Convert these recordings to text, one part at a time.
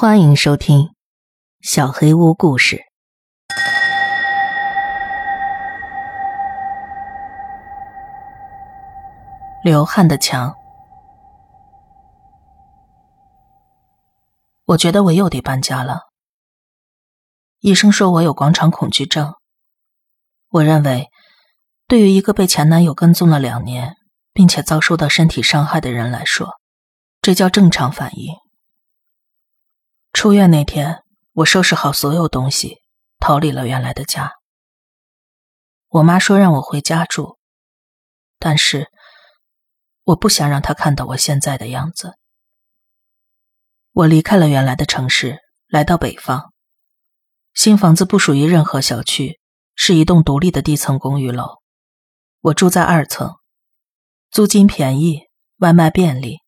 欢迎收听《小黑屋故事》。流汗的墙，我觉得我又得搬家了。医生说我有广场恐惧症。我认为，对于一个被前男友跟踪了两年，并且遭受到身体伤害的人来说，这叫正常反应。出院那天，我收拾好所有东西，逃离了原来的家。我妈说让我回家住，但是我不想让她看到我现在的样子。我离开了原来的城市，来到北方。新房子不属于任何小区，是一栋独立的地层公寓楼。我住在二层，租金便宜，外卖便利。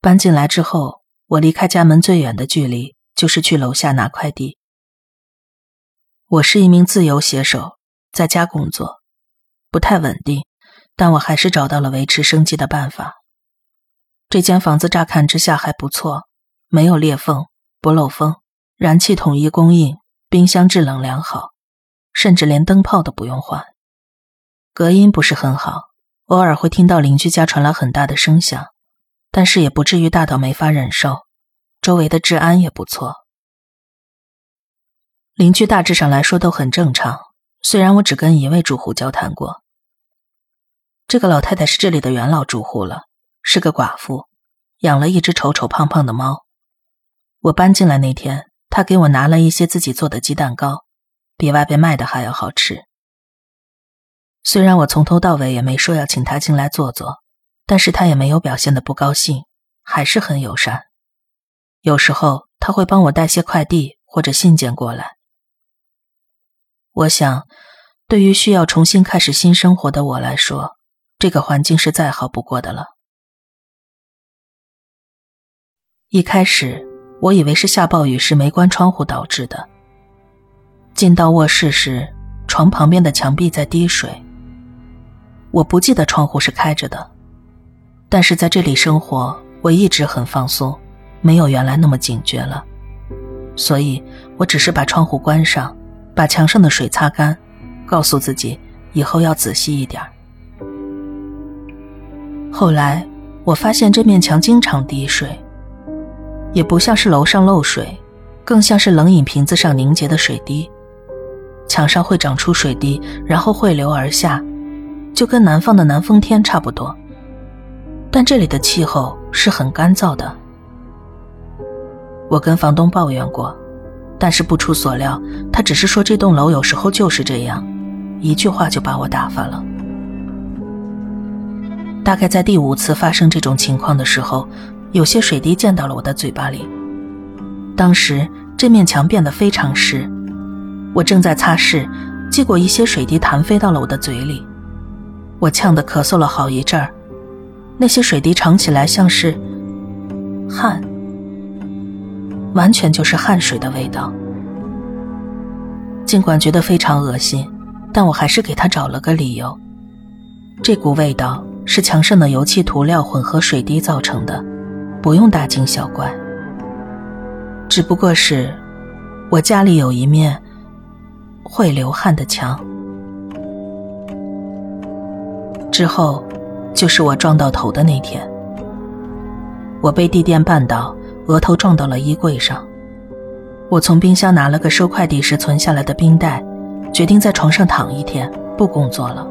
搬进来之后。我离开家门最远的距离就是去楼下拿快递。我是一名自由写手，在家工作，不太稳定，但我还是找到了维持生计的办法。这间房子乍看之下还不错，没有裂缝，不漏风，燃气统一供应，冰箱制冷良好，甚至连灯泡都不用换。隔音不是很好，偶尔会听到邻居家传来很大的声响。但是也不至于大到没法忍受，周围的治安也不错，邻居大致上来说都很正常。虽然我只跟一位住户交谈过，这个老太太是这里的元老住户了，是个寡妇，养了一只丑丑胖胖的猫。我搬进来那天，她给我拿了一些自己做的鸡蛋糕，比外边卖的还要好吃。虽然我从头到尾也没说要请她进来坐坐。但是他也没有表现的不高兴，还是很友善。有时候他会帮我带些快递或者信件过来。我想，对于需要重新开始新生活的我来说，这个环境是再好不过的了。一开始我以为是下暴雨时没关窗户导致的。进到卧室时，床旁边的墙壁在滴水。我不记得窗户是开着的。但是在这里生活，我一直很放松，没有原来那么警觉了，所以我只是把窗户关上，把墙上的水擦干，告诉自己以后要仔细一点。后来我发现这面墙经常滴水，也不像是楼上漏水，更像是冷饮瓶子上凝结的水滴，墙上会长出水滴，然后汇流而下，就跟南方的南风天差不多。但这里的气候是很干燥的。我跟房东抱怨过，但是不出所料，他只是说这栋楼有时候就是这样，一句话就把我打发了。大概在第五次发生这种情况的时候，有些水滴溅到了我的嘴巴里。当时这面墙变得非常湿，我正在擦拭，结果一些水滴弹飞到了我的嘴里，我呛得咳嗽了好一阵儿。那些水滴尝起来像是汗，完全就是汗水的味道。尽管觉得非常恶心，但我还是给他找了个理由。这股味道是墙上的油漆涂料混合水滴造成的，不用大惊小怪。只不过是我家里有一面会流汗的墙。之后。就是我撞到头的那天，我被地垫绊倒，额头撞到了衣柜上。我从冰箱拿了个收快递时存下来的冰袋，决定在床上躺一天，不工作了。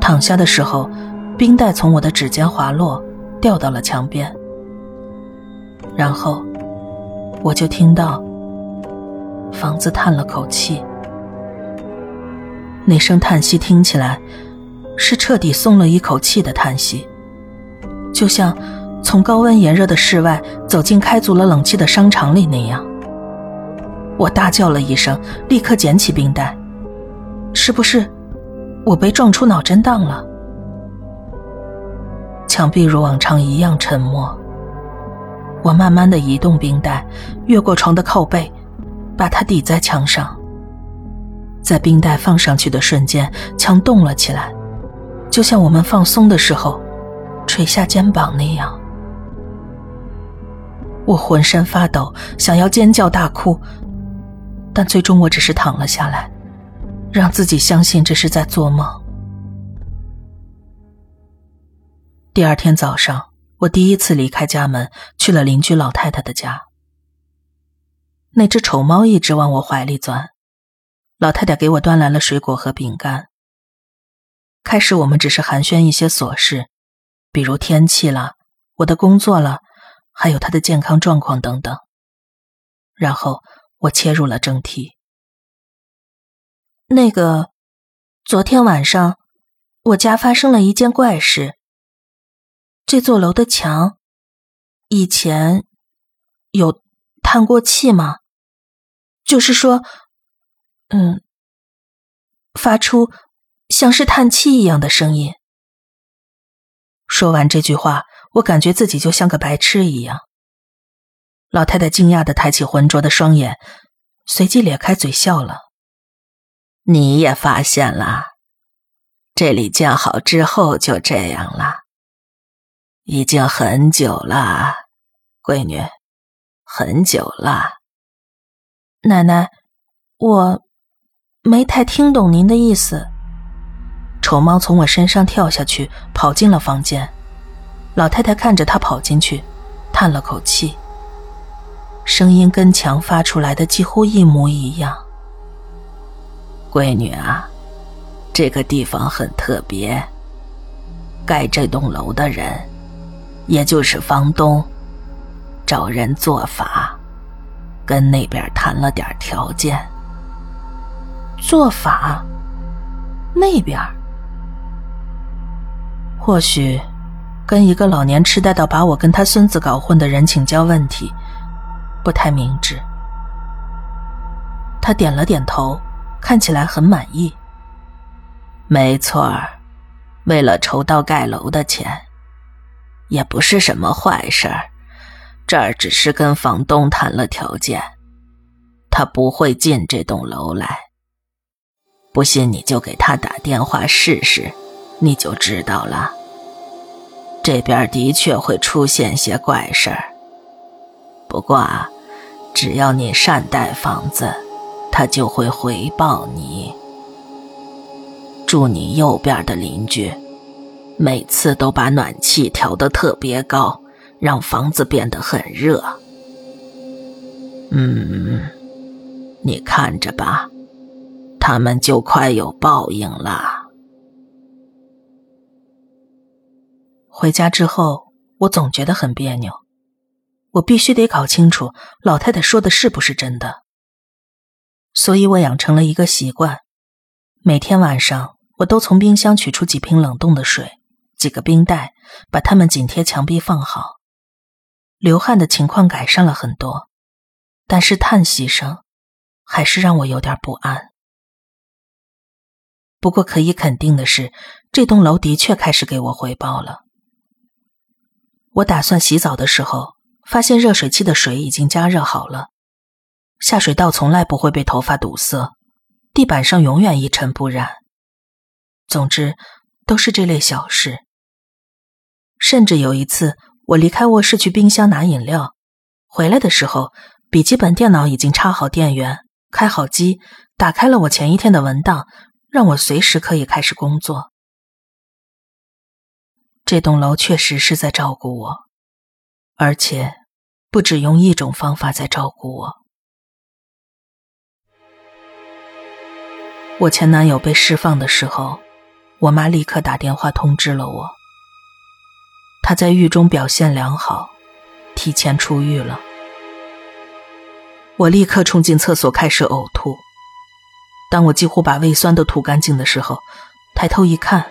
躺下的时候，冰袋从我的指尖滑落，掉到了墙边。然后，我就听到房子叹了口气，那声叹息听起来。是彻底松了一口气的叹息，就像从高温炎热的室外走进开足了冷气的商场里那样。我大叫了一声，立刻捡起冰袋。是不是我被撞出脑震荡了？墙壁如往常一样沉默。我慢慢的移动冰袋，越过床的靠背，把它抵在墙上。在冰袋放上去的瞬间，墙动了起来。就像我们放松的时候，垂下肩膀那样。我浑身发抖，想要尖叫大哭，但最终我只是躺了下来，让自己相信这是在做梦。第二天早上，我第一次离开家门，去了邻居老太太的家。那只丑猫一直往我怀里钻，老太太给我端来了水果和饼干。开始我们只是寒暄一些琐事，比如天气了，我的工作了。还有他的健康状况等等。然后我切入了正题。那个，昨天晚上我家发生了一件怪事。这座楼的墙以前有叹过气吗？就是说，嗯，发出像是叹气一样的声音。说完这句话。我感觉自己就像个白痴一样。老太太惊讶的抬起浑浊的双眼，随即咧开嘴笑了。你也发现了，这里建好之后就这样了，已经很久了，闺女，很久了。奶奶，我没太听懂您的意思。丑猫从我身上跳下去，跑进了房间。老太太看着他跑进去，叹了口气。声音跟墙发出来的几乎一模一样。闺女啊，这个地方很特别。盖这栋楼的人，也就是房东，找人做法，跟那边谈了点条件。做法？那边？或许。跟一个老年痴呆到把我跟他孙子搞混的人请教问题，不太明智。他点了点头，看起来很满意。没错儿，为了筹到盖楼的钱，也不是什么坏事儿。这儿只是跟房东谈了条件，他不会进这栋楼来。不信你就给他打电话试试，你就知道了。这边的确会出现些怪事儿，不过只要你善待房子，他就会回报你。住你右边的邻居，每次都把暖气调得特别高，让房子变得很热。嗯，你看着吧，他们就快有报应了。回家之后，我总觉得很别扭。我必须得搞清楚老太太说的是不是真的。所以我养成了一个习惯：每天晚上，我都从冰箱取出几瓶冷冻的水、几个冰袋，把它们紧贴墙壁放好。流汗的情况改善了很多，但是叹息声还是让我有点不安。不过可以肯定的是，这栋楼的确开始给我回报了。我打算洗澡的时候，发现热水器的水已经加热好了，下水道从来不会被头发堵塞，地板上永远一尘不染。总之，都是这类小事。甚至有一次，我离开卧室去冰箱拿饮料，回来的时候，笔记本电脑已经插好电源，开好机，打开了我前一天的文档，让我随时可以开始工作。这栋楼确实是在照顾我，而且不只用一种方法在照顾我。我前男友被释放的时候，我妈立刻打电话通知了我。他在狱中表现良好，提前出狱了。我立刻冲进厕所开始呕吐。当我几乎把胃酸都吐干净的时候，抬头一看。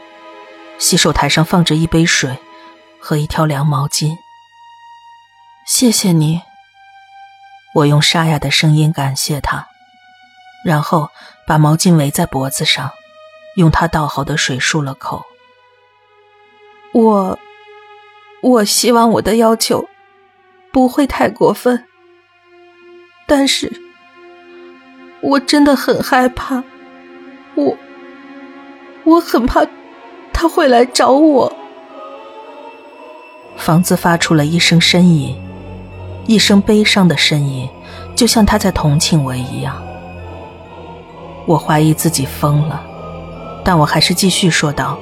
洗手台上放着一杯水和一条凉毛巾。谢谢你，我用沙哑的声音感谢他，然后把毛巾围在脖子上，用他倒好的水漱了口。我，我希望我的要求不会太过分，但是我真的很害怕，我，我很怕。他会来找我。房子发出了一声呻吟，一声悲伤的呻吟，就像他在同情我一样。我怀疑自己疯了，但我还是继续说道：“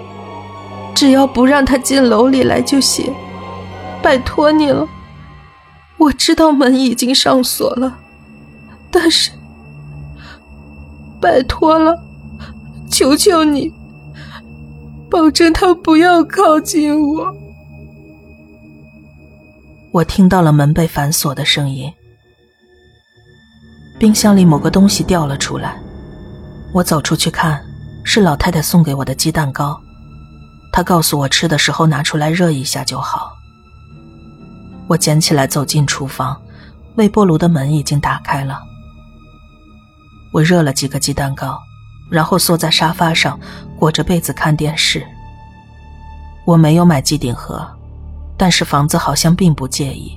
只要不让他进楼里来就行，拜托你了。我知道门已经上锁了，但是，拜托了，求求你，保证他不要靠近我。”我听到了门被反锁的声音，冰箱里某个东西掉了出来。我走出去看，是老太太送给我的鸡蛋糕。她告诉我吃的时候拿出来热一下就好。我捡起来走进厨房，微波炉的门已经打开了。我热了几个鸡蛋糕，然后缩在沙发上裹着被子看电视。我没有买机顶盒。但是房子好像并不介意。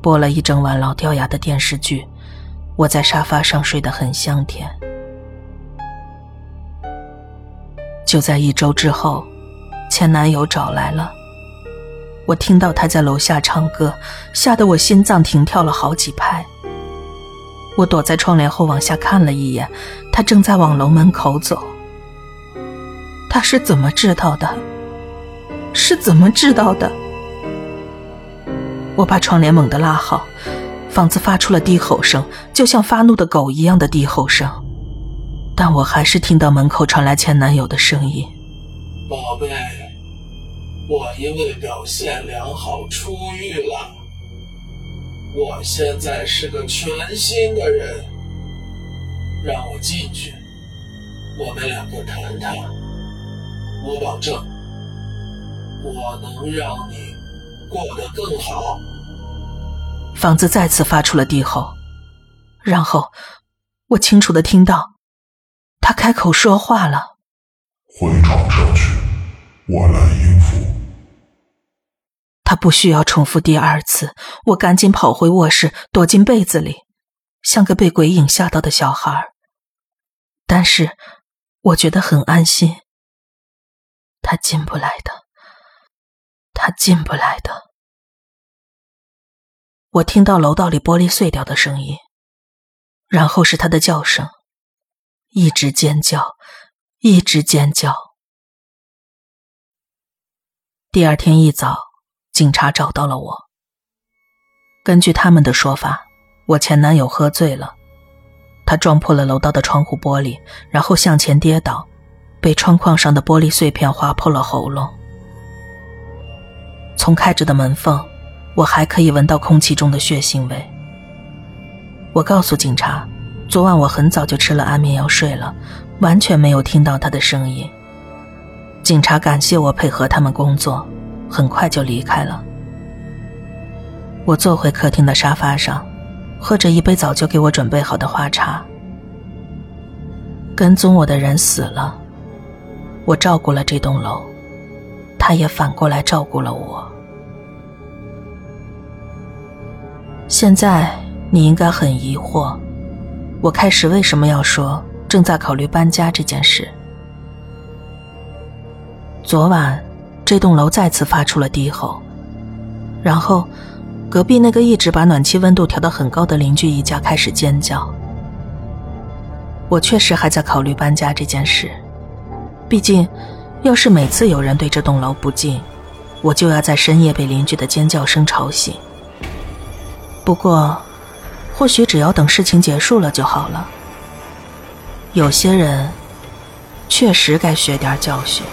播了一整晚老掉牙的电视剧，我在沙发上睡得很香甜。就在一周之后，前男友找来了，我听到他在楼下唱歌，吓得我心脏停跳了好几拍。我躲在窗帘后往下看了一眼，他正在往楼门口走。他是怎么知道的？是怎么知道的？我把窗帘猛地拉好，房子发出了低吼声，就像发怒的狗一样的低吼声。但我还是听到门口传来前男友的声音：“宝贝，我因为表现良好出狱了，我现在是个全新的人，让我进去，我们两个谈谈，我保证。”我能让你过得更好。房子再次发出了低吼，然后我清楚的听到他开口说话了：“回床上去，我来应付。”他不需要重复第二次，我赶紧跑回卧室，躲进被子里，像个被鬼影吓到的小孩。但是我觉得很安心，他进不来的。他进不来的。我听到楼道里玻璃碎掉的声音，然后是他的叫声，一直尖叫，一直尖叫。第二天一早，警察找到了我。根据他们的说法，我前男友喝醉了，他撞破了楼道的窗户玻璃，然后向前跌倒，被窗框上的玻璃碎片划破了喉咙。从开着的门缝，我还可以闻到空气中的血腥味。我告诉警察，昨晚我很早就吃了安眠药睡了，完全没有听到他的声音。警察感谢我配合他们工作，很快就离开了。我坐回客厅的沙发上，喝着一杯早就给我准备好的花茶。跟踪我的人死了，我照顾了这栋楼。他也反过来照顾了我。现在你应该很疑惑，我开始为什么要说正在考虑搬家这件事。昨晚这栋楼再次发出了低吼，然后隔壁那个一直把暖气温度调到很高的邻居一家开始尖叫。我确实还在考虑搬家这件事，毕竟。要是每次有人对这栋楼不敬，我就要在深夜被邻居的尖叫声吵醒。不过，或许只要等事情结束了就好了。有些人，确实该学点教训。